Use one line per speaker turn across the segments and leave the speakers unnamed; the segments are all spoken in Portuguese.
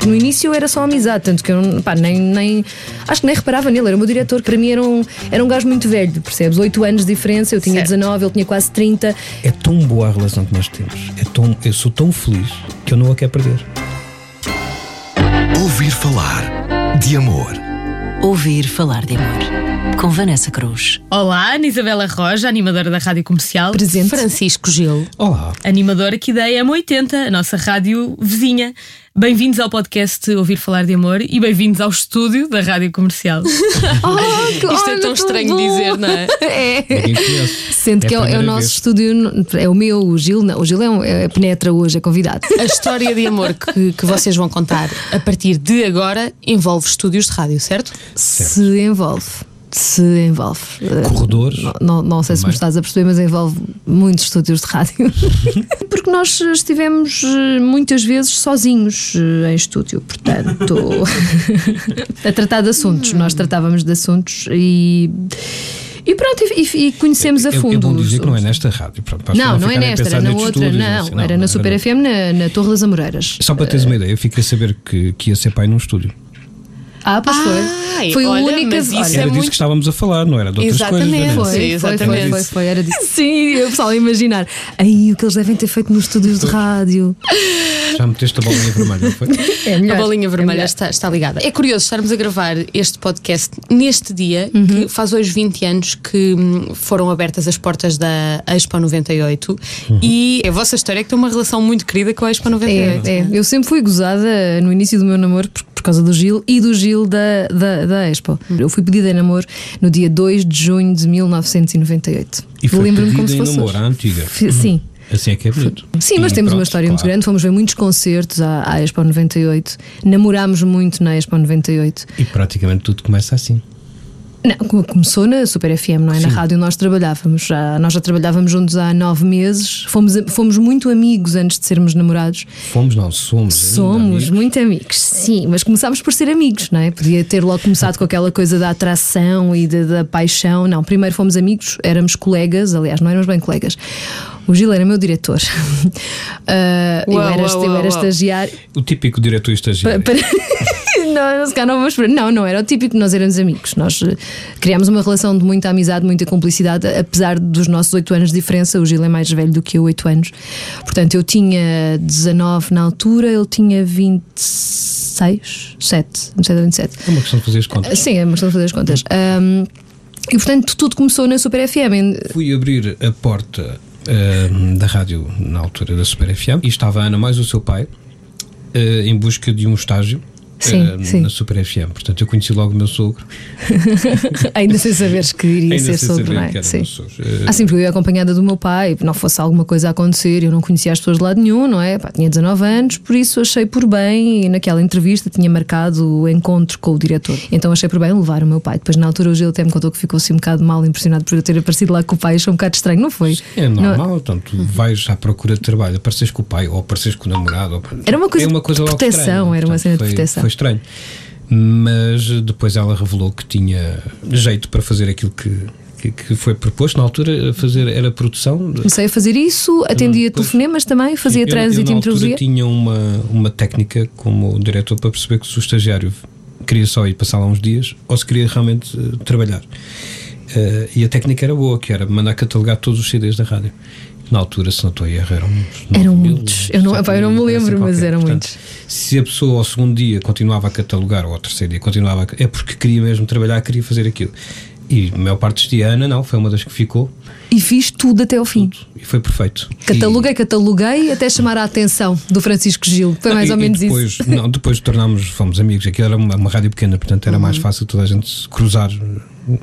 Porque no início era só amizade, tanto que eu pá, nem, nem. Acho que nem reparava nele, era o meu diretor, para mim era um, era um gajo muito velho, percebes? 8 anos de diferença, eu tinha
Certo.
19, ele tinha quase 30.
É tão boa a relação que nós temos. É tão, eu sou tão feliz que eu não a quero perder.
Ouvir falar de amor.
Ouvir falar de amor. Com Vanessa Cruz.
Olá, Ana Isabela Roja, animadora da Rádio Comercial.
Presente.
Francisco Gil,
Olá.
animador aqui da M80, a nossa rádio vizinha. Bem-vindos ao podcast Ouvir Falar de Amor e bem-vindos ao estúdio da Rádio Comercial.
Isto
é tão estranho dizer, não é?
É.
Ninguém conhece.
Sendo
É
que é, é o nosso
vez.
estúdio, é o meu, o Gil, não, o Gil é, um, é penetra hoje, é convidado.
A história de amor que, que vocês vão contar a partir de agora envolve estúdios de rádio, certo?
Se envolve. Se envolve. Eh,
Corredores.
Não, não, não sei se me estás a perceber, mas envolve muitos estúdios de rádio. Porque nós estivemos eh, muitas vezes sozinhos eh, em estúdio, portanto, a tratar de assuntos. Nós tratávamos de assuntos e. E pronto, e, e- conhecemos a
É,
fundo.
é bom dizer que não é nesta rádio. Pronto,
Não, não é nesta, era na outra, não.
assim,
Era na Super FM, na, na Torre das Amoreiras.
Só para teres uma ideia, eu fiquei a saber que, que ia ser pai num estúdio.
Ah, pois foi. Foi a
mas isso
olha,
é
Era disso
muito-
que estávamos a falar, não era de outras
Exatamente.
coisas.
Foi.
Sim,
foi, foi,
exatamente.
foi, foi, era disso. Sim, o pessoal a imaginar. Aí o que eles devem ter feito nos estúdios de rádio.
Já meteste a bolinha vermelha, não foi?
É
A
melhor.
bolinha
É
vermelha está, está ligada. É curioso estarmos a gravar este podcast neste dia, que faz hoje 20 anos que hum, foram abertas as portas da Expo 98 e é a vossa história que tem uma relação muito querida com a Expo 98.
É, é. Eu sempre fui gozada no início do meu namoro por, por causa do Gil e do Gil da, da, da Expo. Eu fui pedida em namoro no dia 2 de junho de 1998.
E foi
Lembro-me como se
pedida em
fosse.
namoro, à antiga.
Fi- Sim.
Assim é que é bonito.
Sim, mas
E
temos uma
pronto,
história muito
claro.
grande. Fomos ver muitos concertos à, à Expo 98. Namorámos muito na Expo 98.
E praticamente tudo começa assim.
Não, come- começou na Super FM, não é? Na rádio nós trabalhávamos. Já, nós já trabalhávamos juntos há nove meses. Fomos, fomos muito amigos antes de sermos namorados.
Fomos, não, somos.
Somos
amigos.
muito amigos, sim, mas começámos por ser amigos, não é? Podia ter logo começado com aquela coisa da atração e da, da paixão. Não, primeiro fomos amigos, éramos colegas, aliás, não éramos bem colegas. O Gil era meu diretor. Eu
Uau,
era,
uau,
eu era
uau,
estagiário.
O típico diretor estagiário.
Para- não, se calhar não vamos para- Não, não, era o típico, nós éramos amigos. Nós eh, criámos uma relação de muita amizade, muita cumplicidade, apesar dos nossos oito anos de diferença. O Gil é mais velho do que eu, oito anos. Portanto, eu tinha 19 na altura, ele tinha 26, 7, 27 ou 27.
É uma questão de fazer as contas.
Sim, é uma questão de fazer as contas. Ahm, e portanto, tudo começou na Super FM.
Fui abrir a porta ahm, da rádio na altura da Super FM e estava a Ana mais o seu pai ah, em busca de um estágio
Sim,
ah,
sim.
na Super FM. Portanto, eu conheci logo o meu sogro.
Ainda sem saberes que iria
Ainda
ser sogro, não é? Sim.
Eh,
Assim, porque eu ia acompanhada do meu pai, não fosse alguma coisa a acontecer, eu não conhecia as pessoas de lado nenhum, não é? Pá, tinha 19 anos, por isso achei por bem, e naquela entrevista tinha marcado o encontro com o diretor. Então achei por bem levar o meu pai. Depois, na altura, o Gil até me contou que ficou assim um bocado mal impressionado por eu ter aparecido lá com o pai, achou um bocado estranho, não foi?
É
Não-
normal, então tu vais à procura de trabalho, apareces com o pai ou apareces com o namorado. ou-
Era uma coisa
é uma
de
coisa logo
proteção,
estranha,
era uma
portanto,
cena de
foi-
proteção.
Foi estranho. Mas depois ela revelou que tinha jeito para fazer aquilo que, que, foi proposto. Na altura, fazer era produção.
Comecei a fazer isso, atendia
Depois-
telefonemas também, fazia
Eu- eu,
trânsito e
altura
introduzia.
tinha uma, uma técnica como diretor para perceber que se o estagiário queria só ir passar lá uns dias ou se queria realmente eh, trabalhar. Eh, e a técnica era boa, que era mandar catalogar todos os CDs da rádio. Na altura, se não estou a erro, eram
Eram
9 mil,
muitos. Eu não- eu não me lembro, mas
qualquer.
eram
Portanto,
muitos.
Se a pessoa ao segundo dia continuava a catalogar, ou ao terceiro dia continuava a, é porque queria mesmo trabalhar, queria fazer aquilo. E a maior parte a Ana não, foi uma das que ficou
E fiz tudo até ao fim.
e foi perfeito.
Cataloguei, cataloguei até chamar a atenção do Francisco Gil. Foi mais
E-
ou
e
menos
depois,
isso.
Não, depois tornámos, fomos amigos. Aquilo era uma, uma rádio pequena, portanto era
Uhum.
mais fácil toda a gente se cruzar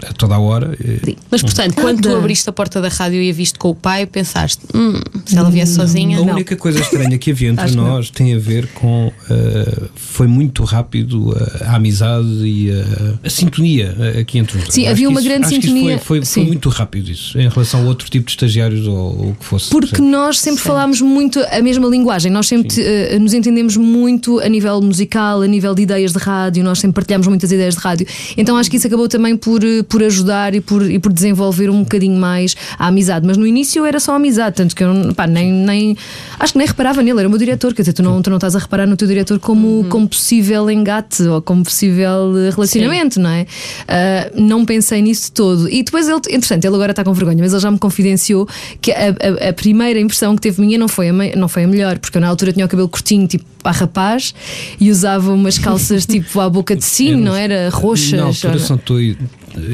a toda a hora. E-
Mas portanto, quando tu abriste a porta da rádio e a viste com o pai, pensaste, hum, se ela viesse sozinha.
A única coisa estranha que havia entre
não.
nós tem a ver com. eh, foi muito rápido a, a amizade e a, a sintonia eh, aqui entre os dois.
Sim,
Acho
havia
que
uma
isso-
grande
acho que isso
sintonia.
Foi, foi, foi
Sim.
muito rápido isso, em relação relação a outro tipo de estagiários ou o que fosse.
Porque nós sempre falámos muito a mesma linguagem, nós sempre eh, nos entendemos muito a nível musical, a nível de ideias de rádio, nós sempre partilhamos muitas ideias de rádio. Então acho que isso acabou também por, eh, por ajudar e por, e por desenvolver um bocadinho mais a amizade. Mas no início era só amizade, tanto que eu pá, nem, nem acho que nem reparava nele, era o meu diretor. Quer dizer, tu não, tu não estás a reparar no teu diretor como, como possível engate ou como possível relacionamento, não é? Ah, não pensei nisso todo. E depois ele, entretanto, ele agora está com vergonha, mas ele já me confidenciou que a, a- a primeira impressão que teve minha não foi, a não foi a melhor, porque eu na altura tinha o cabelo curtinho, tipo a rapaz, e usava umas calças tipo à boca de sino, não era? Roxas.
Na altura, estou-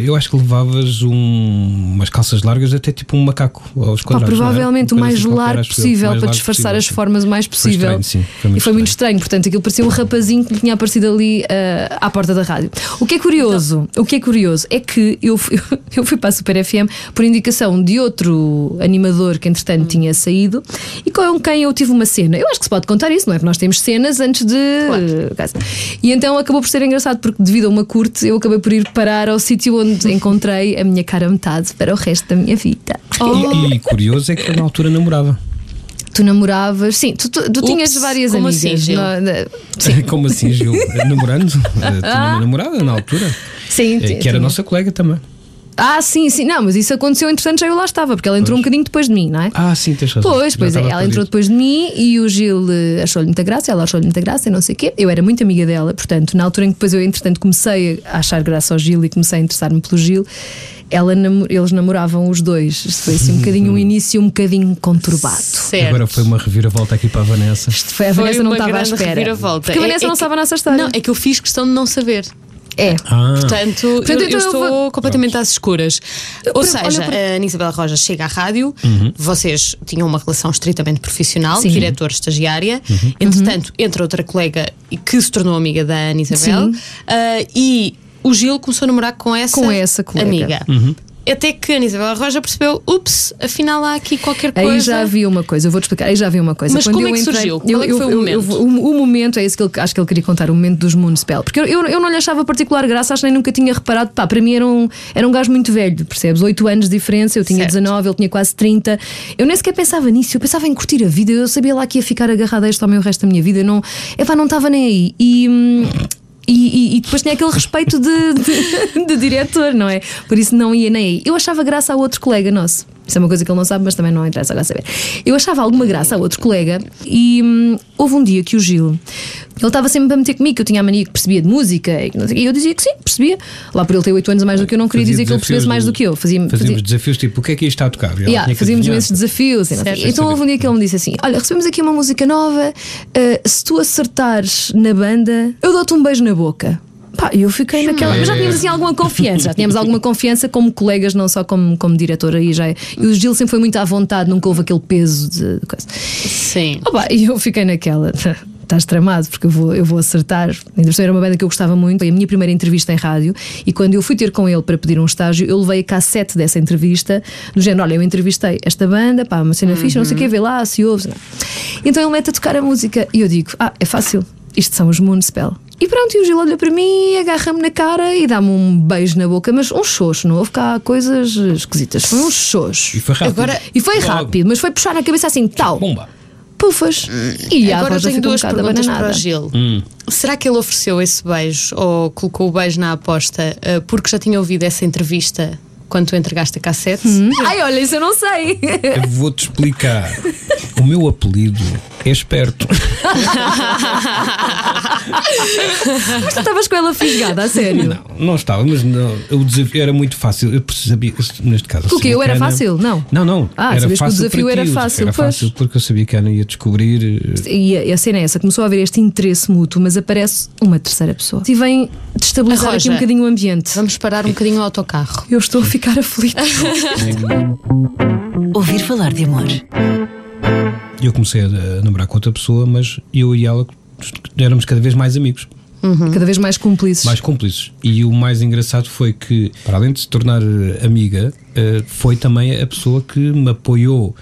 eu acho que levavas um- umas calças largas, até tipo um macaco aos
Pá,
quadrados. não é?
provavelmente o
Uma coisa
mais
assim
largo possível
Mais
para
largo
disfarçar
possível,
as
sim.
formas o mais
Foi
possível.
estranho, sim, foi muito
e foi muito
estranho.
estranho. Portanto, aquilo parecia um rapazinho que lhe tinha aparecido ali ah, à porta da rádio. O que é curioso, o que é curioso é que eu fui, eu fui para a Super FM por indicação de outro animador que entretanto tinha saído e com quem eu tive uma cena. Eu acho que se pode contar isso, não é? Porque nós temos cenas antes de. Caso. E então acabou por ser engraçado porque devido a uma curte eu acabei por ir parar ao sítio onde encontrei a minha cara metade para o resto da minha vida.
E, e curioso é que eu na altura namorava.
Tu namoravas, sim, tu, tu- tu tinhas várias
como
amigas.
assim, Gil?
não- não-
Como assim, Gil? Namorando? Eh, Tinha uma namorada na altura.
Sim,
eh, Que era nossa colega também.
Ah, sim, sim, não, mas isso aconteceu entretanto já eu lá estava, porque ela entrou um bocadinho depois de mim, não é?
Ah, sim, tens razão.
Pois, pois é, ela entrou
perdido.
depois de mim e o Gil eh, achou-lhe muita graça, ela achou-lhe muita graça e não sei o quê. Eu era muito amiga dela, portanto, na altura em que depois eu, entretanto, comecei a achar graça ao Gil e comecei a interessar-me pelo Gil, ela eles namoravam os dois. Isto foi assim um bocadinho um início um bocadinho conturbado.
Certo.
Agora foi uma reviravolta aqui para a Vanessa.
Isto foi, a
Foi
Vanessa não
uma
estava à espera.
reviravolta.
Porque a
É-
Vanessa
é
não
que-
estava nessa história.
Não, é que eu fiz questão de não saber.
É.
Ah,
Portanto,
Portanto,
eu, eu
então eu
estou
vou-
completamente às escuras. Ou
por-
seja,
olha, por-
a Ana Isabel Rojas chega à rádio, vocês tinham uma relação estritamente profissional,
Sim.
diretor, estagiária. Entretanto, entra outra colega que se tornou amiga da Ana Isabel
Sim.
ah, e o Gil começou a namorar com essa,
Com essa colega.
amiga. Até que a Ana Isabel Roja percebeu: ups, afinal há aqui qualquer coisa.
Aí já havia uma coisa, eu vou-te explicar, aí já havia uma coisa.
Mas
Quando
como
eu
é que
entrei-
surgiu? Qual é que foi o
eu-
momento?
eu- o, o momento é esse que ele, acho que ele queria contar, o momento dos Moonspell. Porque eu, eu, eu não lhe achava particular graça, acho que nem nunca tinha reparado. Pá, para mim era um, era um gajo muito velho, percebes? 8 anos de diferença, eu tinha
Certo.
19, ele tinha quase 30. Eu nem sequer pensava nisso, eu pensava em curtir a vida, eu sabia lá que ia ficar agarrada a este homem o resto da minha vida. Eu não, epá, não estava nem aí. E. hum, e, e- e depois tinha aquele respeito de, de, de diretor, não é? Por isso não ia nem aí. Eu achava graça a outro colega nosso. Isso é uma coisa que ele não sabe, mas também não interessa agora saber. Eu achava alguma graça a outro colega e hum, houve um dia que o Gil, ele estava sempre a meter comigo, que eu tinha a mania que percebia de música e, e eu dizia que sim, percebia. Lá por ele ter 8 anos a mais do que eu, não queria
Fazia
dizer que ele percebesse mais
de-
do que eu. Fazia,
Fazíamos
fazia,
desafios tipo: o que é que isto está a tocar?
Yeah, fazíamos imensos desafios.
Certo.
Então houve um dia que ele me disse assim: Olha, recebemos aqui uma música nova. eh, se tu acertares na banda, eu dou-te um beijo na boca. Pá, eu fiquei naquela. Mas já tínhamos assim alguma confiança, já tínhamos alguma confiança como colegas, não só como, como diretora. E, já, e o Gil sempre foi muito à vontade, nunca houve aquele peso de, de coisa.
Sim.
Opa, e eu fiquei naquela. Estás tramado, porque eu vou, eu vou acertar. Ainda era uma banda que eu gostava muito. Foi a minha primeira entrevista em rádio. E quando eu fui ter com ele para pedir um estágio, eu levei a cassete dessa entrevista, do género: olha, eu entrevistei esta banda, pá, uma cena fixe, não sei o quê, vê lá, se ouve. Não. Então ele mete a tocar a música e eu digo: ah, é fácil, isto são os Moonspell. E pronto, e o Gil olha para mim, agarra-me na cara e dá-me um beijo na boca, mas um xoxo, não houve cá coisas esquisitas, foi um xoxo.
E foi rápido.
Agora-
E foi
Logo.
rápido, mas foi puxar na cabeça assim, tal
Pumba.
pufas. E
Agora tenho
um
duas
bocado
perguntas para o Gil.
Hum.
Será que ele ofereceu esse beijo ou colocou o beijo na aposta eh, porque já tinha ouvido essa entrevista quando tu entregaste a cassete?
Ai, olha, isso eu não sei.
Eu vou-te explicar. O meu apelido é esperto.
Mas tu estavas com ela fisgada, a sério.
Não, não estava, mas não, o desafio era muito fácil. Eu sabia, neste caso.
O quê?
sabia
Eu era
Ana-
fácil? Não.
Não, não.
Ah,
era
sabias que o
fácil
desafio era
ti,
fácil,
Era
pois.
fácil porque eu sabia que a Ana ia descobrir. eh,
E a, a cena é essa, começou a haver este interesse mútuo, mas aparece uma terceira pessoa. E vem destabilizar aqui um bocadinho o ambiente.
Vamos parar um bocadinho o autocarro.
Eu estou a ficar aflita.
Ouvir falar de amor.
Eu comecei a, a namorar com outra pessoa, mas eu e ela éramos cada vez mais amigos.
Cada vez mais cúmplices.
mais cúmplices. E o mais engraçado foi que, para além de se tornar eh, amiga, eh, foi também a pessoa que me apoiou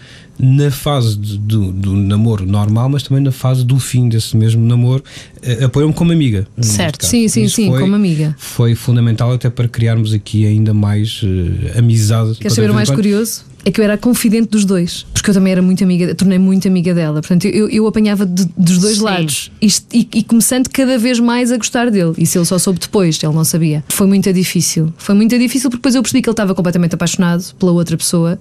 na fase de- do, do namoro normal, mas também na fase do fim desse mesmo namoro, eh, apoiou-me como amiga.
Certo.
Sim, sim,
Isso
sim, como amiga.
Foi fundamental até para criarmos aqui ainda mais eh, amizade.
Queres saber o mais curioso? É que eu era a confidente dos dois, porque eu também era muito amiga, tornei muito amiga dela. Portanto, eu, eu apanhava de- dos dois
Sim.
lados Isto- e, e começando cada vez mais a gostar dele. E se ele só soube depois, ele não sabia. Foi muito difícil. Foi muito difícil porque depois eu percebi que ele estava completamente apaixonado pela outra pessoa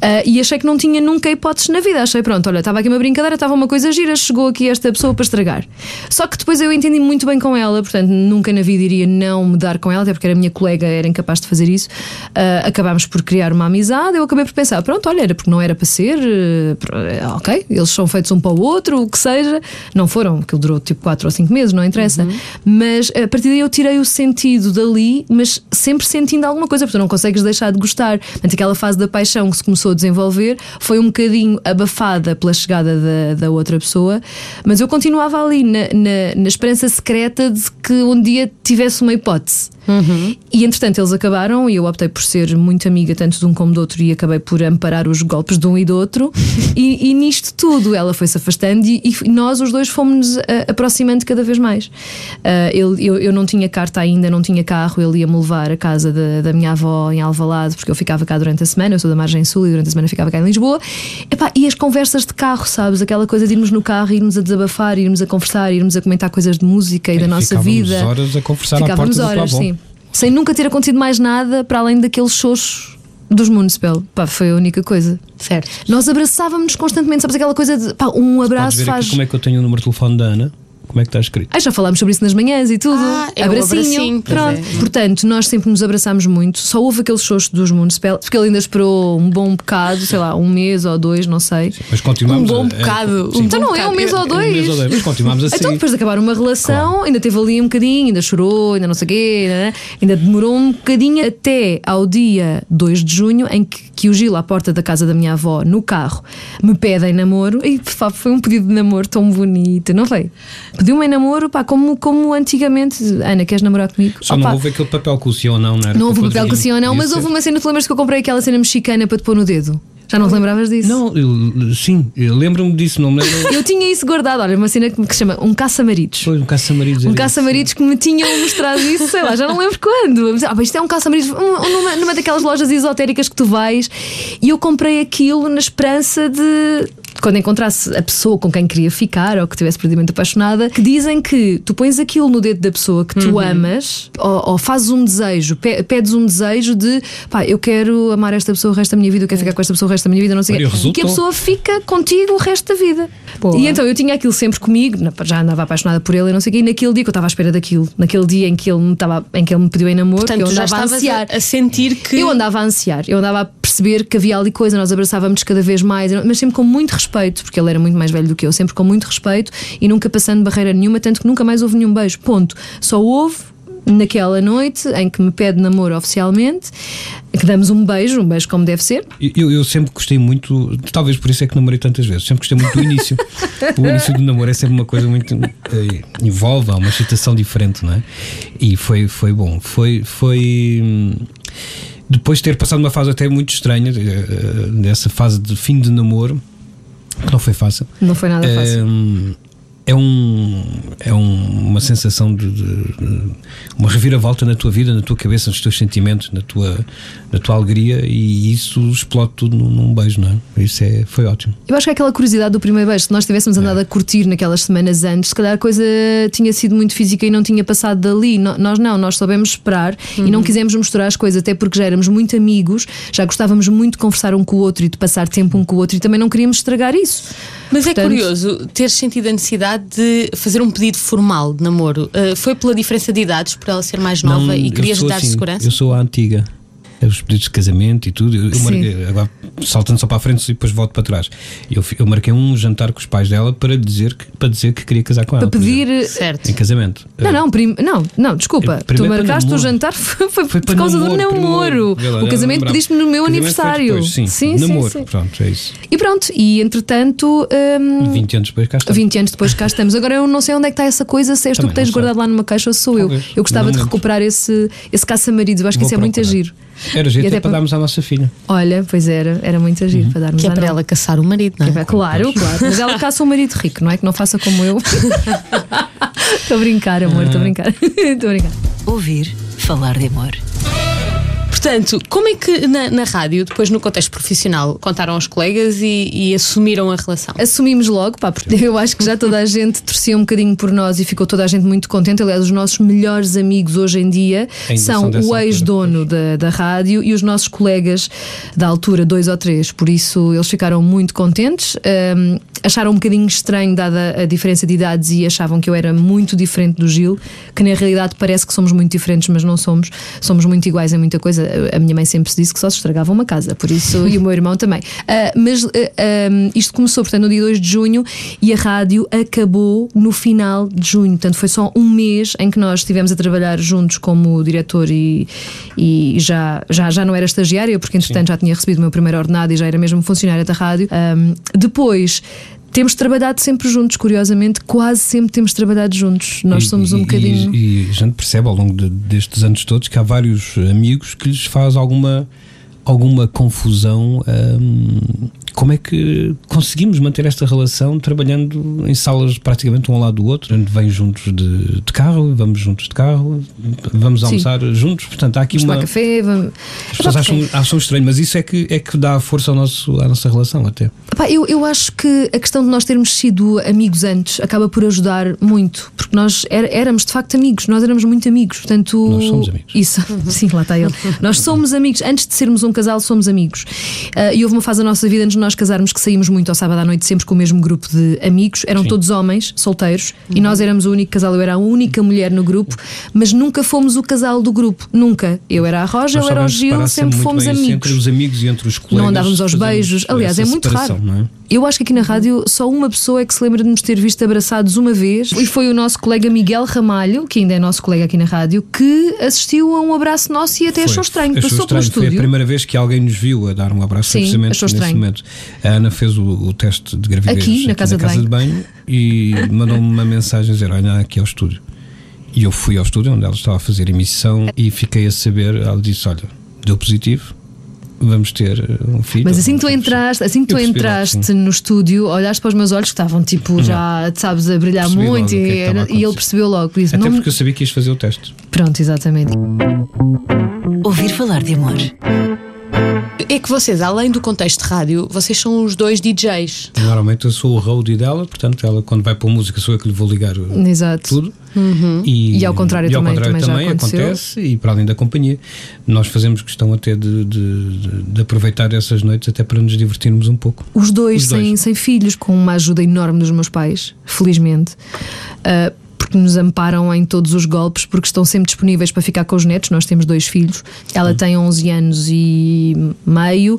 ah, e achei que não tinha nunca hipóteses na vida. Achei, pronto, olha, estava aqui uma brincadeira, estava uma coisa gira, chegou aqui esta pessoa para estragar. Só que depois eu entendi muito bem com ela, portanto, nunca na vida iria não me dar com ela, até porque era minha colega, era incapaz de fazer isso. Ah, acabámos por criar uma amizade. Eu acabei por pensar, pronto, olha, era porque não era para ser, eh, eh, ok, eles são feitos um para o outro, o que seja. Não foram, que ele durou tipo 4 ou 5 meses, não interessa. Mas a partir daí eu tirei o sentido dali, mas sempre sentindo alguma coisa, porque tu não consegues deixar de gostar. Portanto, aquela fase da paixão que se começou a desenvolver foi um bocadinho abafada pela chegada da, da outra pessoa, mas eu continuava ali na, na, na esperança secreta de que um dia tivesse uma hipótese. E entretanto eles acabaram e eu optei por ser muito amiga tanto de um como do outro e acabei por amparar os golpes de um e do outro. e, e nisto tudo ela foi-se afastando e, e nós os dois fomos aproximando cada vez mais. Ah, ele- eu, eu não tinha carta ainda, não tinha carro, ele ia-me levar à casa da, da minha avó em Alvalade porque eu ficava cá durante a semana, eu sou da margem sul e durante a semana ficava cá em Lisboa. Epá, e as conversas de carro, sabes? Aquela coisa de irmos no carro, irmos a desabafar, irmos a conversar, irmos a comentar coisas de música e da nossa
Ficávamos
vida.
horas a conversar à
Ficávamos
porta do
horas,
avó.
sim. Sem nunca ter acontecido mais nada para além daqueles xoxos dos Municipal. Pá, foi a única coisa.
Certo.
Nós abraçávamos constantemente, sabes aquela coisa de pá, um
Podes
abraço
ver
faz.
aqui como é que eu tenho o número de telefone da Ana. Como é que está escrito?
Ah, já falámos sobre isso nas manhãs e tudo.
Ah, é
abracinho.
abracinho,
Pronto.
é.
Portanto, nós sempre nos abraçámos muito. Só houve aquele xoxo dos Municipal, porque ele ainda esperou um bom bocado, sei lá, um mês ou dois, não sei.
Mas continuamos
Um bom
a-
bocado.
sim.
Então não é um mês ou
Um
dois.
mês ou dois, mas continuamos assim.
Então, depois de acabar uma relação, ainda teve ali um bocadinho, ainda chorou, ainda não sei o quê, né? ainda demorou um bocadinho até ao dia 2 de junho, em que, que o Gil, à porta da casa da minha avó, no carro, me pede em namoro. E foi um pedido de namoro tão bonito, não foi? Pediu-me em namoro, pá, como, como antigamente. Ana, queres namorar comigo?
Só não houve aquele papel com o ou não, não era?
não houve
o
papel sim ou não, mas houve uma cena, tu lembras que eu comprei aquela cena mexicana para te pôr no dedo? Já não te lembravas disso?
Não, eu- sim, eu lembro-me disso, não me lembro.
Eu tinha isso guardado, olha, uma cena que que se chama um caça-maridos.
Foi um caça-maridos.
Um caça-maridos que me tinham mostrado isso, sei lá, já não lembro quando. Ah, isto é um caça-maridos um- numa, numa daquelas lojas esotéricas que tu vais e eu comprei aquilo na esperança de. Quando encontrasse a pessoa com quem queria ficar ou que estivesse perdidamente apaixonada, que dizem que tu pões aquilo no dedo da pessoa que tu amas ou, ou fazes um desejo, pe- pedes um desejo de pá, eu quero amar esta pessoa o resto da minha vida, eu quero ficar com esta pessoa o resto da minha vida, não sei o
Olha,
quê.
resultou.
E que a pessoa fica contigo o resto da vida. E então eu tinha aquilo sempre comigo, já andava apaixonada por ele e não sei o quê, e naquele dia que eu estava à espera daquilo, naquele dia em que ele me, estava, em que ele me pediu em namoro,
Portanto,
eu
tu já
andava a ansiar.
a, a sentir que.
Eu andava a ansiar, eu andava a perceber que havia ali coisa, nós abraçávamos cada vez mais, mas sempre com muito respeito, porque ele era muito mais velho do que eu, sempre com muito respeito e nunca passando barreira nenhuma, tanto que nunca mais houve nenhum beijo. Ponto. Só houve naquela noite em que me pede namoro oficialmente, que damos um beijo, um beijo como deve ser.
Eu, eu sempre gostei muito, talvez por isso é que namorei tantas vezes, sempre gostei muito do início. o início do namoro é sempre uma coisa muito. eh, envolve, há uma excitação diferente, não é? E foi, foi bom. Foi. foi hum, depois de ter passado uma fase até muito estranha, eh, eh, dessa fase de fim de namoro, que não foi fácil.
Não foi nada fácil.
Hum, é, um, é um- uma sensação de, de- de- uma reviravolta na tua vida, na tua cabeça, nos teus sentimentos, na tua, na tua alegria e isso explode tudo num, num beijo, não é? Isso é, foi ótimo.
Eu acho que é aquela curiosidade do primeiro beijo, se nós tivéssemos andado a curtir naquelas semanas antes, se calhar a coisa tinha sido muito física e não tinha passado dali. No- Nós não, nós soubemos esperar e não quisemos misturar as coisas, até porque já éramos muito amigos, já gostávamos muito de conversar um com o outro e de passar tempo um com o outro e também não queríamos estragar isso.
Mas é
Portanto-
curioso ter sentido a necessidade de fazer um pedido formal de namoro. Uh, foi pela diferença de idades, por ela ser mais nova
Não,
e querias dar
assim,
segurança?
Eu sou a antiga. É Os pedidos de casamento e tudo. Eu, eu
Sim.
marquei, agora saltando só para a frente e depois volto para trás. Eu, eu marquei um jantar com os pais dela para dizer que, para dizer que queria casar com ela.
Para pedir.
Certo.
Em casamento.
Não, não, prim... não, não, desculpa. Tu marcaste o jantar foi, foi
Foi
por causa
namoro,
do namoro.
lá,
O casamento pediste-me no meu aniversário.
depois, sim,
sim, sim,
namoro.
sim.
Pronto, é isso.
E pronto, e entretanto. hum,
20 anos depois cá está.
20 anos depois cá estamos. Agora eu não sei onde é que está essa coisa, se és tu
Também
que tens guardado lá numa caixa ou sou eu.
Talvez.
Eu gostava
Não
de recuperar esse, esse caça-maridos. Eu acho que
Vou
isso é muito
procurar.
Giro.
Era jeito
até
para darmos à nossa filha.
Olha, pois era, era muito giro para darmos
Que é
à
para ela caçar o marido, não é?
É, Claro, claro. Mas ela caça um marido rico, não é? Que não faça como eu. Estou a brincar, amor, estou a brincar. Estou a brincar.
Ouvir falar de amor.
Portanto, como é que na, na rádio, depois no contexto profissional, contaram aos colegas e, e assumiram a relação?
Assumimos logo, pá, porque eu acho que já toda a gente torcia um bocadinho por nós e ficou toda a gente muito contente. Aliás, os nossos melhores amigos hoje em dia
Ainda
são o ex-dono da, da rádio e os nossos colegas da altura, dois ou três. Por isso, eles ficaram muito contentes. Hum, acharam um bocadinho estranho, dada a diferença de idades, e achavam que eu era muito diferente do Gil, que na realidade parece que somos muito diferentes, mas não somos. Somos muito iguais em muita coisa. A minha mãe sempre se disse que só se estragava uma casa, por isso, e o meu irmão também. Ah, mas ah, ah, isto começou, portanto, no dia 2 de junho e a rádio acabou no final de junho. Portanto, foi só um mês em que nós estivemos a trabalhar juntos como diretor e, e já, já, já não era estagiária, porque entretanto já tinha recebido o meu primeiro ordenado e já era mesmo funcionária da rádio. Ahm, depois. Temos trabalhado sempre juntos, curiosamente, quase sempre temos trabalhado juntos. Nós
E-
somos um
e-
bocadinho.
E, e a gente percebe ao longo de- destes anos todos que há vários amigos que lhes faz alguma, alguma confusão. hum, como é que conseguimos manter esta relação trabalhando em salas praticamente um ao lado do outro? Gente vem juntos de, de carro, vamos juntos de carro, vamos
Sim.
almoçar juntos. Portanto, há aqui
Vamos
uma.
tomar café, vamos.
As pessoas acham, acham estranho, mas isso é que, é que dá força ao nosso, à nossa relação até.
Epá, eu, eu acho que a questão de nós termos sido amigos antes acaba por ajudar muito, porque nós era- éramos de facto amigos, nós éramos muito amigos, portanto.
Nós somos amigos.
Isso, sim, lá está ele. nós somos amigos, antes de sermos um casal, somos amigos. Ah, e houve uma fase da nossa vida antes de nós casarmos que saímos muito ao sábado à noite, sempre com o mesmo grupo de amigos, eram
Sim.
todos homens, solteiros, e nós éramos o único casal, eu era a única mulher no grupo, mas nunca fomos o casal do grupo, nunca. Eu era a Roja, eu era o Gil, sempre fomos amigos.
Entre os amigos e entre os colegas.
Não andávamos aos beijos. Aliás, é muito raro.
É?
Eu acho que aqui na rádio só uma pessoa é que se lembra de nos ter visto abraçados uma vez e foi o nosso colega Miguel Ramalho, que ainda é nosso colega aqui na rádio, que assistiu a um abraço nosso e até
Foi.
achou estranho.
Achou
Passou pelo
estranho. Foi a
estúdio.
primeira vez que alguém nos viu a dar um abraço
Sim,
precisamente
achou
nesse
estranho.
momento. A Ana fez o, o teste de gravidez
Aqui, na casa de
de banho e mandou-me uma mensagem a dizer: Olha, aqui ao estúdio. E eu fui ao estúdio onde ela estava a fazer emissão e fiquei a saber. Ela disse: Olha, deu positivo, vamos ter uh, um filho.
Mas assim que tu entraste, assim que tu
logo,
entraste
sim.
no estúdio, olhaste para os meus olhos que estavam tipo já, sabes, a brilhar
Percebi logo
muito
é
e,
que estava a
era- e ele percebeu logo. Disse,
Até
não,
porque eu sabia que ias fazer o teste.
Pronto, exatamente.
Ouvir falar de amor.
É que vocês, além do contexto de rádio, vocês são os dois DJs.
Normalmente eu sou o roadie dela, portanto, ela quando vai para a música sou eu que lhe vou ligar uh,
Exato.
tudo.
Uhum. E ao contrário
e ao
também-
contrário
também aconteceu.
acontece, e para além da companhia. Nós fazemos questão até de, de- de- aproveitar essas noites até para nos divertirmos um pouco.
Os dois,
Os dois.
Sem, sem filhos, com uma ajuda enorme dos meus pais, felizmente. Ah, porque nos amparam em todos os golpes, porque estão sempre disponíveis para ficar com os netos. Nós temos dois filhos. Ela tem 11 anos e meio,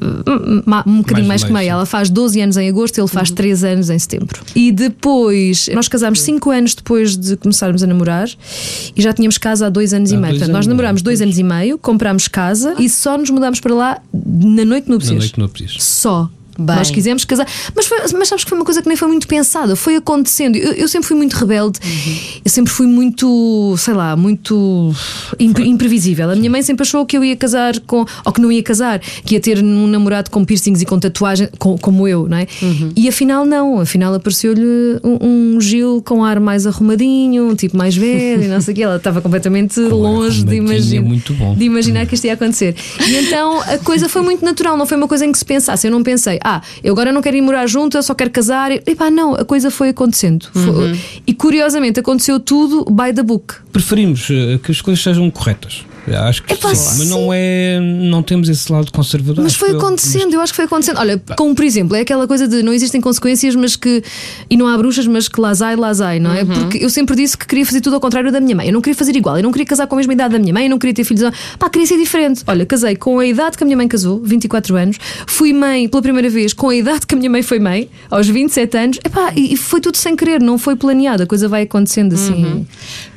um, um bocadinho mais,
Mais
que
meio, sim.
Ela faz 12 anos em agosto, ele faz 3 anos em setembro. E depois, nós casámos 5 anos depois de começarmos a namorar e já tínhamos casa há 2 anos
Há
e meio. Portanto, nós namorámos 2
pois.
anos e meio, comprámos casa e só nos mudámos para lá na noite
Na
núpcias.
noite no Pris.
Só.
Bem.
Nós quisemos casar. Mas, foi- mas sabes que foi uma coisa que nem foi muito pensada, foi acontecendo. Eu, eu sempre fui muito rebelde, eu sempre fui muito, sei lá, muito impre- imprevisível. A minha mãe sempre achou que eu ia casar com. ou que não ia casar, que ia ter um namorado com piercings e com tatuagem, com- como eu, não é? E afinal, não. Afinal, apareceu-lhe um, um Gil com ar mais arrumadinho, um tipo mais velho, e não sei o quê. Ela estava completamente longe de
bom.
De imaginar que isto ia acontecer. E então a coisa foi muito natural, não foi uma coisa em que se pensasse. Eu não pensei, ah, eu agora não quero ir morar junto, eu só quero casar. E pá, não, a coisa foi acontecendo. Foi- E curiosamente aconteceu tudo by the book.
Preferimos eh, que as coisas sejam corretas. Acho que
Epá,
sim, mas não é. Não temos esse lado conservador.
Mas foi acontecendo, eu acho que foi acontecendo. Olha, como por exemplo, é aquela coisa de não existem consequências, mas que. E não há bruxas, mas que lazai, lazai, não é? Porque eu sempre disse que queria fazer tudo ao contrário da minha mãe. Eu não queria fazer igual, eu não queria casar com a mesma idade da minha mãe, eu não queria ter filhos. Pá, queria ser diferente. Olha, casei com a idade que a minha mãe casou, 24 anos. Fui mãe pela primeira vez com a idade que a minha mãe foi mãe, aos 27 anos. Epá, e e foi tudo sem querer, não foi planeado, a coisa vai acontecendo assim.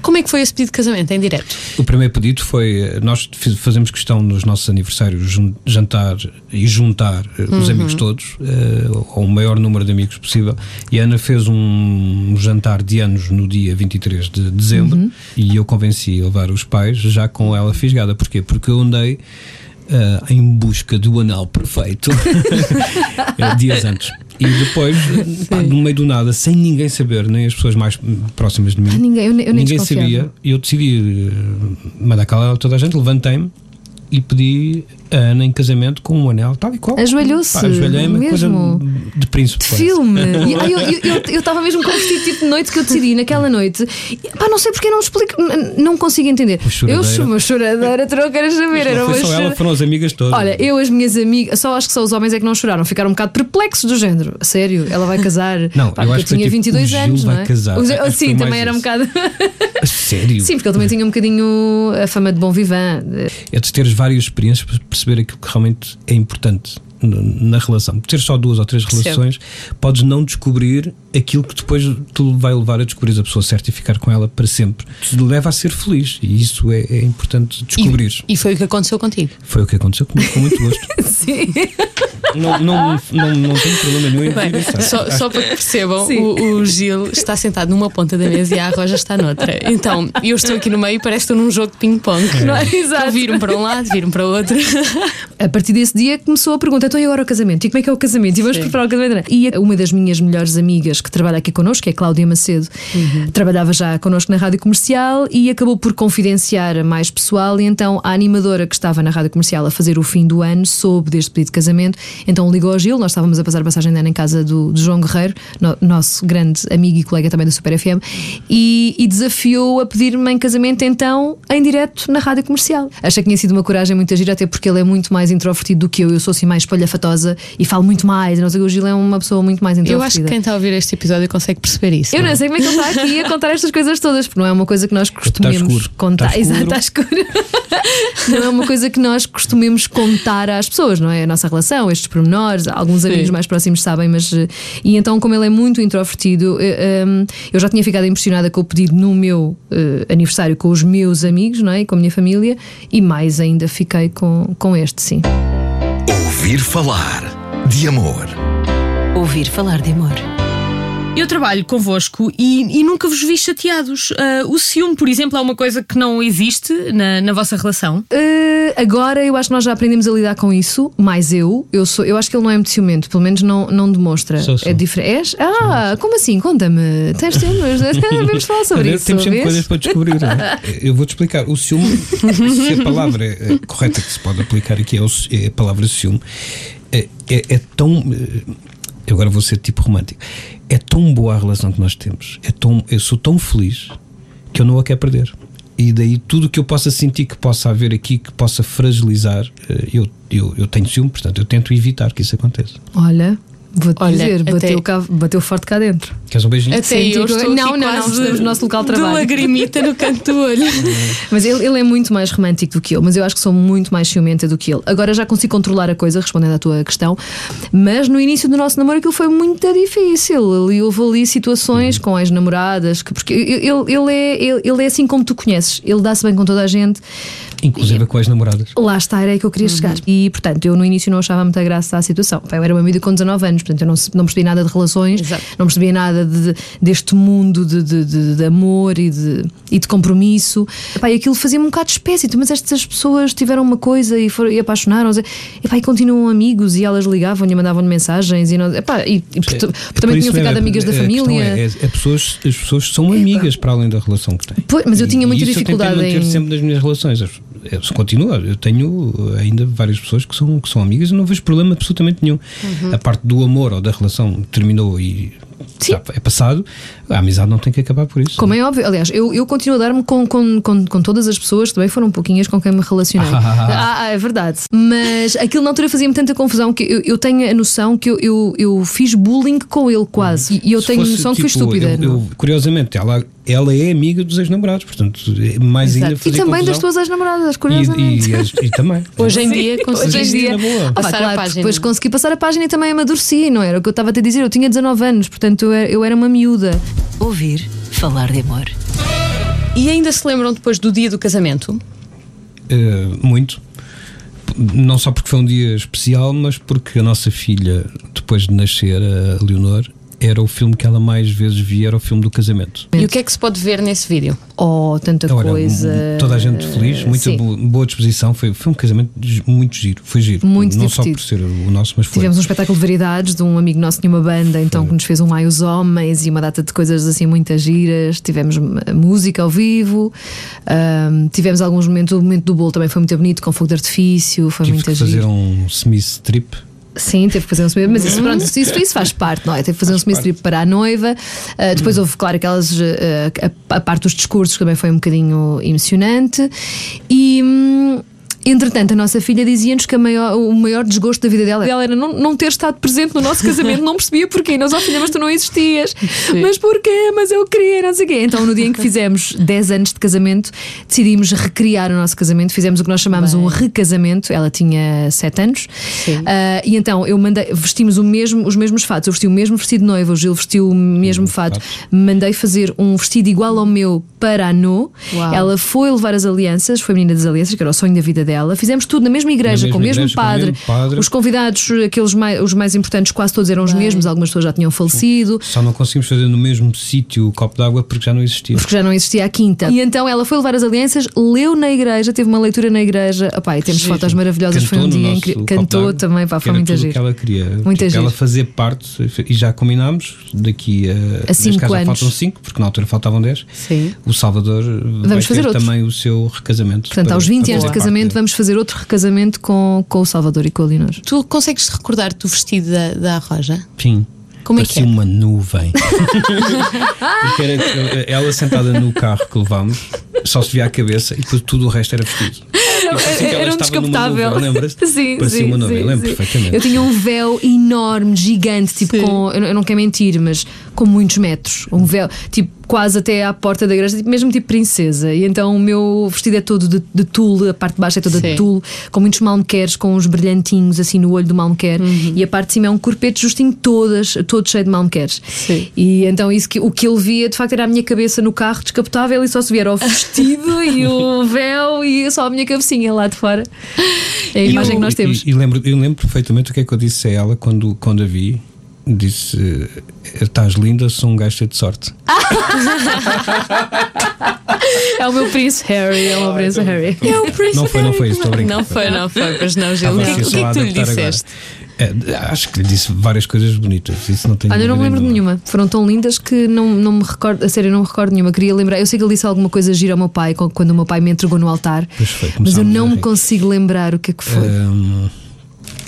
Como é que foi esse pedido de casamento em direto?
O primeiro pedido foi: eh, nós fazemos questão nos nossos aniversários jantar e juntar eh, os amigos todos, eh, ou o maior número de amigos possível. E a Ana fez um, jantar de anos no dia 23 de dezembro e eu convenci a levar os pais já com ela fisgada. Porquê? Porque eu andei. eh, em busca do anel perfeito eh, dias antes e depois pá, no meio do nada sem ninguém saber nem as pessoas mais próximas de mim
Ah, ninguém, eu, eu
ninguém sabia e eu decidi eh, mandar calar toda a gente, levantei-me e pedi a Ana em casamento com um anel tal e qual.
Ajoelhou-se,
Ajoelhei-me, coisa
mesmo.
de príncipe.
de filme. Eu eu- eu estava mesmo com um vestido tipo de noite que eu decidi naquela noite. E, pá, não sei porque não explico, não consigo entender. Eu sou uma choradeira, tu não queres saber. Era
foi só ela,
chora-
foram as amigas todas.
Olha, eu, as minhas amigas, só acho que só os homens é que não choraram, ficaram um bocado perplexos do género. A Sério, ela vai casar.
Não,
Pá,
eu acho que foi
tinha
tipo,
22
o Gil
anos, não é?
casar.
O Gil-
Acho que
sim, também era um bocado.
A sério?
Sim, porque ele também tinha um bocadinho a fama de bom vivant.
É de teres várias experiências perceber aquilo que realmente é importante na relação. Ter só duas ou três relações, podes não descobrir aquilo que depois te vai levar a descobrir a pessoa certa e ficar com ela para sempre. Te leva a ser feliz e isso é, é importante descobrir.
E, e foi o que aconteceu contigo.
Foi o que aconteceu comigo, com muito gosto.
Sim.
Não, não, não, não tenho problema nenhum em isso.
só, só para que percebam, o, o Gil está sentado numa ponta da mesa e a Roja está noutra. Então, eu estou aqui no meio e parece que estou num jogo de ping-pong. não é?
Exato.
Viram para um lado, viram para o outro.
A partir desse dia começou a pergunta: então e agora o casamento? E como é que é o casamento? E vamos
Sim.
preparar o casamento? E uma das minhas melhores amigas que trabalha aqui connosco, que é Cláudia Macedo, trabalhava já connosco na rádio comercial e acabou por confidenciar a mais pessoal. E então a animadora que estava na rádio comercial a fazer o fim do ano soube deste pedido de casamento. Então ligou ao Gil, nós estávamos a passar a passagem de ano em casa do, do João Guerreiro, no- nosso grande amigo e colega também da Super FM, e, e desafiou a pedir-me em casamento então em direto na rádio comercial. Achei que tinha sido uma coragem muito gira, até porque ele é muito mais introvertido do que eu. Eu sou assim mais espalhafatosa e falo muito mais. Não sei, o Gil é uma pessoa muito mais
Eu
introvertida.
acho que quem está a ouvir este episódio consegue perceber isso.
Eu
não é?
não sei como é que ele está aqui a contar estas coisas todas, porque não é uma coisa que nós costumemos
escuro.
contar.
Está escuro.
Exato, está escuro. não é uma coisa que nós costumemos contar às pessoas, não é? A nossa relação, estes pormenores, alguns
Sim.
amigos mais próximos sabem, mas. eh, E então, como ele é muito introvertido, eh, ehm, eu já tinha ficado impressionada com o pedido no meu eh, aniversário com os meus amigos, não é? E com a minha família, e mais ainda fiquei com, com este, sim.
Ouvir falar de amor.
Ouvir falar de amor.
Eu trabalho convosco e, e nunca vos vi chateados. Ah, o ciúme, por exemplo, é uma coisa que não existe na, na vossa relação.
Uh, agora eu acho que nós já aprendemos a lidar com isso, mais eu. Eu, sou, eu acho que ele não é muito ciumento, pelo menos não, não demonstra.
Sou, sou.
É diferente. És? Ah, como assim? Conta-me. Tens ciúmes? Vamos falar sobre isso.
Temos sempre
vês?
coisas para descobrir. não é? Eu vou-te explicar. O ciúme, se a palavra é correta que se pode aplicar aqui é, é a palavra ciúme, é, é, é tão. Eu Agora vou ser tipo romântico. É tão boa a relação que nós temos. É tão, eu sou tão feliz que eu não a quero perder. E daí tudo que eu possa sentir que possa haver aqui, que possa fragilizar, eh, eu, eu, eu tenho ciúme, portanto, eu tento evitar que isso aconteça.
Olha, vou-te
Olha,
dizer,
até-
bateu, cá- bateu forte cá dentro.
Queres um beijinho?
Até
Senti
eu estou
Não,
aqui
não, não,
quase
estamos no nosso local de trabalho.
lagrimita no canto do olho.
Mas ele, ele é muito mais romântico do que eu, mas eu acho que sou muito mais ciumenta do que ele. Agora já consigo controlar a coisa, respondendo à tua questão, mas no início do nosso namoro aquilo foi muito difícil. Ali houve ali situações com as namoradas, que, porque ele, ele, é, ele, ele é assim como tu conheces, ele dá-se bem com toda a gente.
Inclusive com as namoradas.
Lá está, era aí que eu queria chegar. E, portanto, eu no início não achava muita graça à situação. Eu era uma miúda com 19 anos, portanto, eu não, não percebia nada de relações,
Exato.
não percebia nada de- deste mundo de, de- de- de amor e de, e de compromisso. Epá, e aquilo fazia-me um bocado de espécie. Mas estas pessoas tiveram uma coisa e, foram, e apaixonaram-se epá, e continuam amigos e elas ligavam-lhe e mandavam-lhe mensagens. E, não, epá, e, e por-
É-
também
por
tinham
isso
ficado
mesmo,
amigas da
a questão
família.
É, é- é pessoas, as pessoas são amigas para além da relação que têm.
Pois, mas eu
E-
tinha muita
e isso
dificuldade
eu tentei manter
em-
sempre nas minhas relações. Se continua, eu tenho ainda várias pessoas que são, que são amigas e não vejo problema absolutamente nenhum. A parte do amor ou da relação terminou e
Uhum. Sim.
já é passado, a amizade não tem que acabar por isso.
Como é óbvio, aliás, eu, eu continuo a dar-me com, com, com, com todas as pessoas, também foram pouquinhas com quem me relacionei. ah, ah, é verdade. Mas aquilo na altura fazia-me tanta confusão que eu, eu tenho a noção que eu, eu, eu fiz bullying com ele quase. E eu
Se
tenho a noção que fui
tipo,
estúpida.
eu- eu- curiosamente, ela, ela é amiga dos ex-namorados, portanto, é mais
Exato.
ainda
E
fazer
também das
confusão.
tuas ex-namoradas,
E,
curiosamente.
e, as- e também.
Hoje em dia
Hoje em dia,
boa.
Ah,
a
claro,
página.
depois consegui passar a página e também amadureci, não era o que eu estava a te dizer. Eu tinha 19 anos, portanto eu era, eu era uma miúda.
Ouvir falar de amor.
E ainda se lembram depois do dia do casamento?
Uh, muito. Não só porque foi um dia especial, mas porque a nossa filha, depois de nascer, a Leonor, era o filme que ela mais vezes via, era o filme do casamento.
E o que é que se pode ver nesse vídeo?
Oh, tanta
Olha,
coisa.
toda a gente feliz, muita
Sim.
bo- boa disposição. Foi, foi um casamento muito giro, foi giro.
Muito
Não
divertido.
só por ser o nosso, mas foi.
Tivemos um espetáculo de variedades de um amigo nosso que tinha uma banda, então que nos fez um Ai os Homens e uma data de coisas assim muitas giras. Tivemos música ao vivo, ahm, tivemos alguns momentos. O momento do bolo também foi muito bonito, com fogo de artifício, foi
Tive
muito
que fazer
giro.
um Smith trip.
Sim, teve que fazer um semi mas isso, pronto, isso, isso faz parte, não é? Teve que fazer um semi strip para a noiva. Ah, depois houve, claro, aquelas. ah, a, a parte dos discursos também foi um bocadinho emocionante. E. hum, Entretanto, a nossa filha dizia-nos que maior- o maior desgosto da vida dela, dela era não, não ter estado presente no nosso casamento, não percebia porquê. Nós, ó filha, mas tu não existias. Mas porquê? Mas eu queria, não sei o quê. Então, no dia em que fizemos 10 anos de casamento, decidimos recriar o nosso casamento. Fizemos o que nós chamamos um recasamento. Ela tinha 7 anos.
Sim.
Ah, e então eu mandei, vestimos o mesmo, os mesmos fatos. Eu vesti o mesmo vestido de noiva, o Gil vestiu o mesmo fato. Mandei fazer um vestido igual ao meu para a No.
Uau.
Ela foi levar as alianças, foi a menina das alianças, que era o sonho da vida dela. Fizemos tudo na mesma igreja,
Na
com o
mesma
mesmo
igreja, com o
padre.
mesmo padre.
Os convidados, aqueles mais, os mais importantes, quase todos eram os mesmos, algumas pessoas já tinham falecido.
Só não conseguimos fazer no mesmo sítio o copo d'água porque já não existia.
Porque já não existia a quinta. E então ela foi levar as alianças, leu na igreja, teve uma leitura na igreja. Opá, e temos
Giro.
fotos maravilhosas. foi um
Cantou
dia incrível. Cantou também, pá, foi
era
muito giro.
que ela queria.
Muito
tipo, ela fazer parte e já combinámos daqui a, neste
cinco
caso já
anos.
faltam 5, porque na altura faltavam 10.
Sim.
O Salvador vai
fazer
ter
outro.
também o seu recasamento.
Portanto,
para-
aos 20
para
anos de casamento,
dele.
Vamos fazer outro recasamento com, com o Salvador e com a Leonor.
Tu consegues recordar-te do vestido da, da Roja?
Sim.
Como é que
Parecia
era?
uma nuvem. Porque era ela sentada no carro que levámos, só se via a cabeça e depois tudo o resto era vestido. Que
Era um descapotável.
nuvem, lembras-te?
Sim,
Parecia
sim,
uma nuvem,
sim,
lembro
sim.
perfeitamente.
Eu tinha um véu enorme, gigante, tipo com. Eu não, eu não quero mentir, mas com muitos metros. Um véu, tipo, quase até à porta da igreja, tipo, mesmo tipo princesa. E então o meu vestido é todo de, de tule, a parte de baixo é toda
Sim.
de tule, com muitos malmequeres, com uns brilhantinhos assim no olho do malmequer. E a parte de cima é um corpete justinho, todas, todo cheio de malmequeres.
Sim.
E então isso que, o que ele via de facto era a minha cabeça no carro descapotável e só se via era o vestido e o véu e só a minha cabecinha lá de fora. É a
E
imagem
eu-
que nós temos.
E, e lembro, eu lembro perfeitamente o que é que eu disse a ela quando, quando a vi. Disse: Estás linda, sou um gajo cheio de sorte.
É o meu príncipe Harry, é o meu príncipe Harry.
É o Prince
Não foi, não foi isso, estou a brincar.
Não foi, não foi, pois não, Gil. O que, é que- é que tu lhe disseste?
É, acho que lhe disse várias coisas bonitas. Isso não tenho
Olha, eu não me lembro de nenhuma. Foram tão lindas que não, não me recordo, a sério, não me recordo nenhuma. Queria lembrar. Eu sei que ele disse alguma coisa gira ao meu pai quando o meu pai me entregou no altar,
Pois foi,
mas eu não me consigo lembrar o que é que foi.
Hum,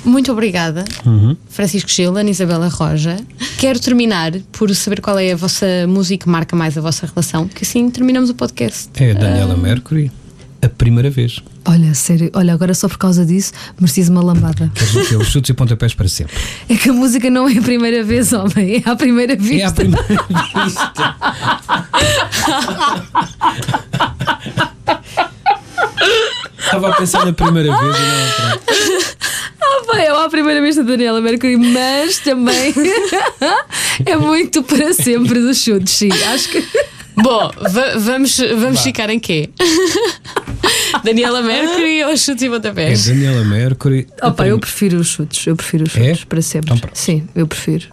Muito obrigada,
Uhum.
Francisco Gil, Ana Isabela Roja. Quero terminar por saber qual é a vossa música que marca mais a vossa relação, que assim terminamos o podcast.
é a Daniela Mercury, a primeira vez.
Olha, sério, olha, agora só por causa disso merecias uma lambada.
Queres o? Os chutes e pontapés para sempre.
É que a música não é a primeira vez, homem, é a primeira vista.
É a primeira vista. Estava a pensar na primeira vez e não outra.
Vai, é a primeira vista da Daniela Mercury, mas também é muito para sempre dos chutes, sim. Acho que.
Bom, va- vamos, vamos ficar em quê? Daniela Mercury ou chutes e
É
pontapés?
Daniela Mercury.
Opa, eu
prim-
prefiro os chutes, eu prefiro os
É?
chutes para sempre.
Então.
Sim, eu prefiro.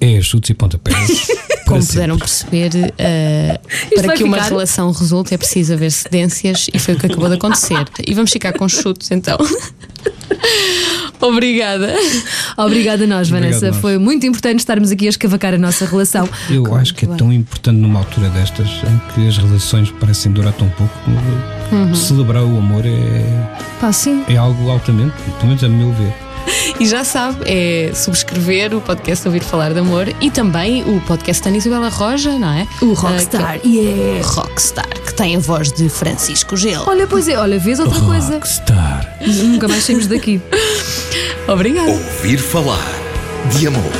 É chutes e pontapés.
Como puderam perceber, eh, para que uma
ficar?
relação resulte é preciso haver cedências e foi o que acabou de acontecer. E vamos ficar com chutes então. Obrigada.
Obrigada a nós,
Obrigado
Vanessa.
nós.
Foi muito importante estarmos aqui a escavacar a nossa relação.
Eu acho que é tão importante numa altura destas em que as relações parecem durar tão pouco. Celebrar o amor é,
Pá, sim.
é algo altamente, pelo menos a meu ver.
E já sabe, é subscrever o podcast Ouvir Falar de Amor e também o podcast da Ana Isabela Roja, não é?
O Rockstar,
Ah, que-
yeah.
Rockstar, que tem a voz de Francisco Gil.
Olha, pois é, olha, vês outra coisa.
Rockstar.
Nunca mais saímos daqui.
Obrigada.
Ouvir falar de amor,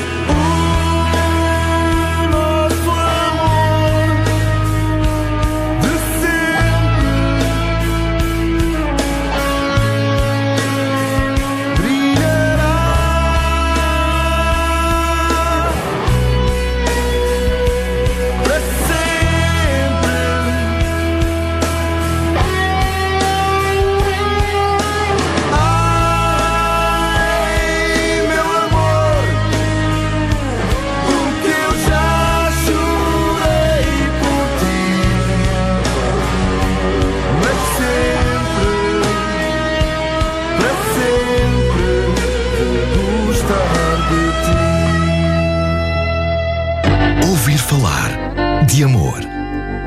de amor.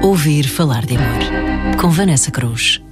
Ouvir falar de amor. Com Vanessa Cruz.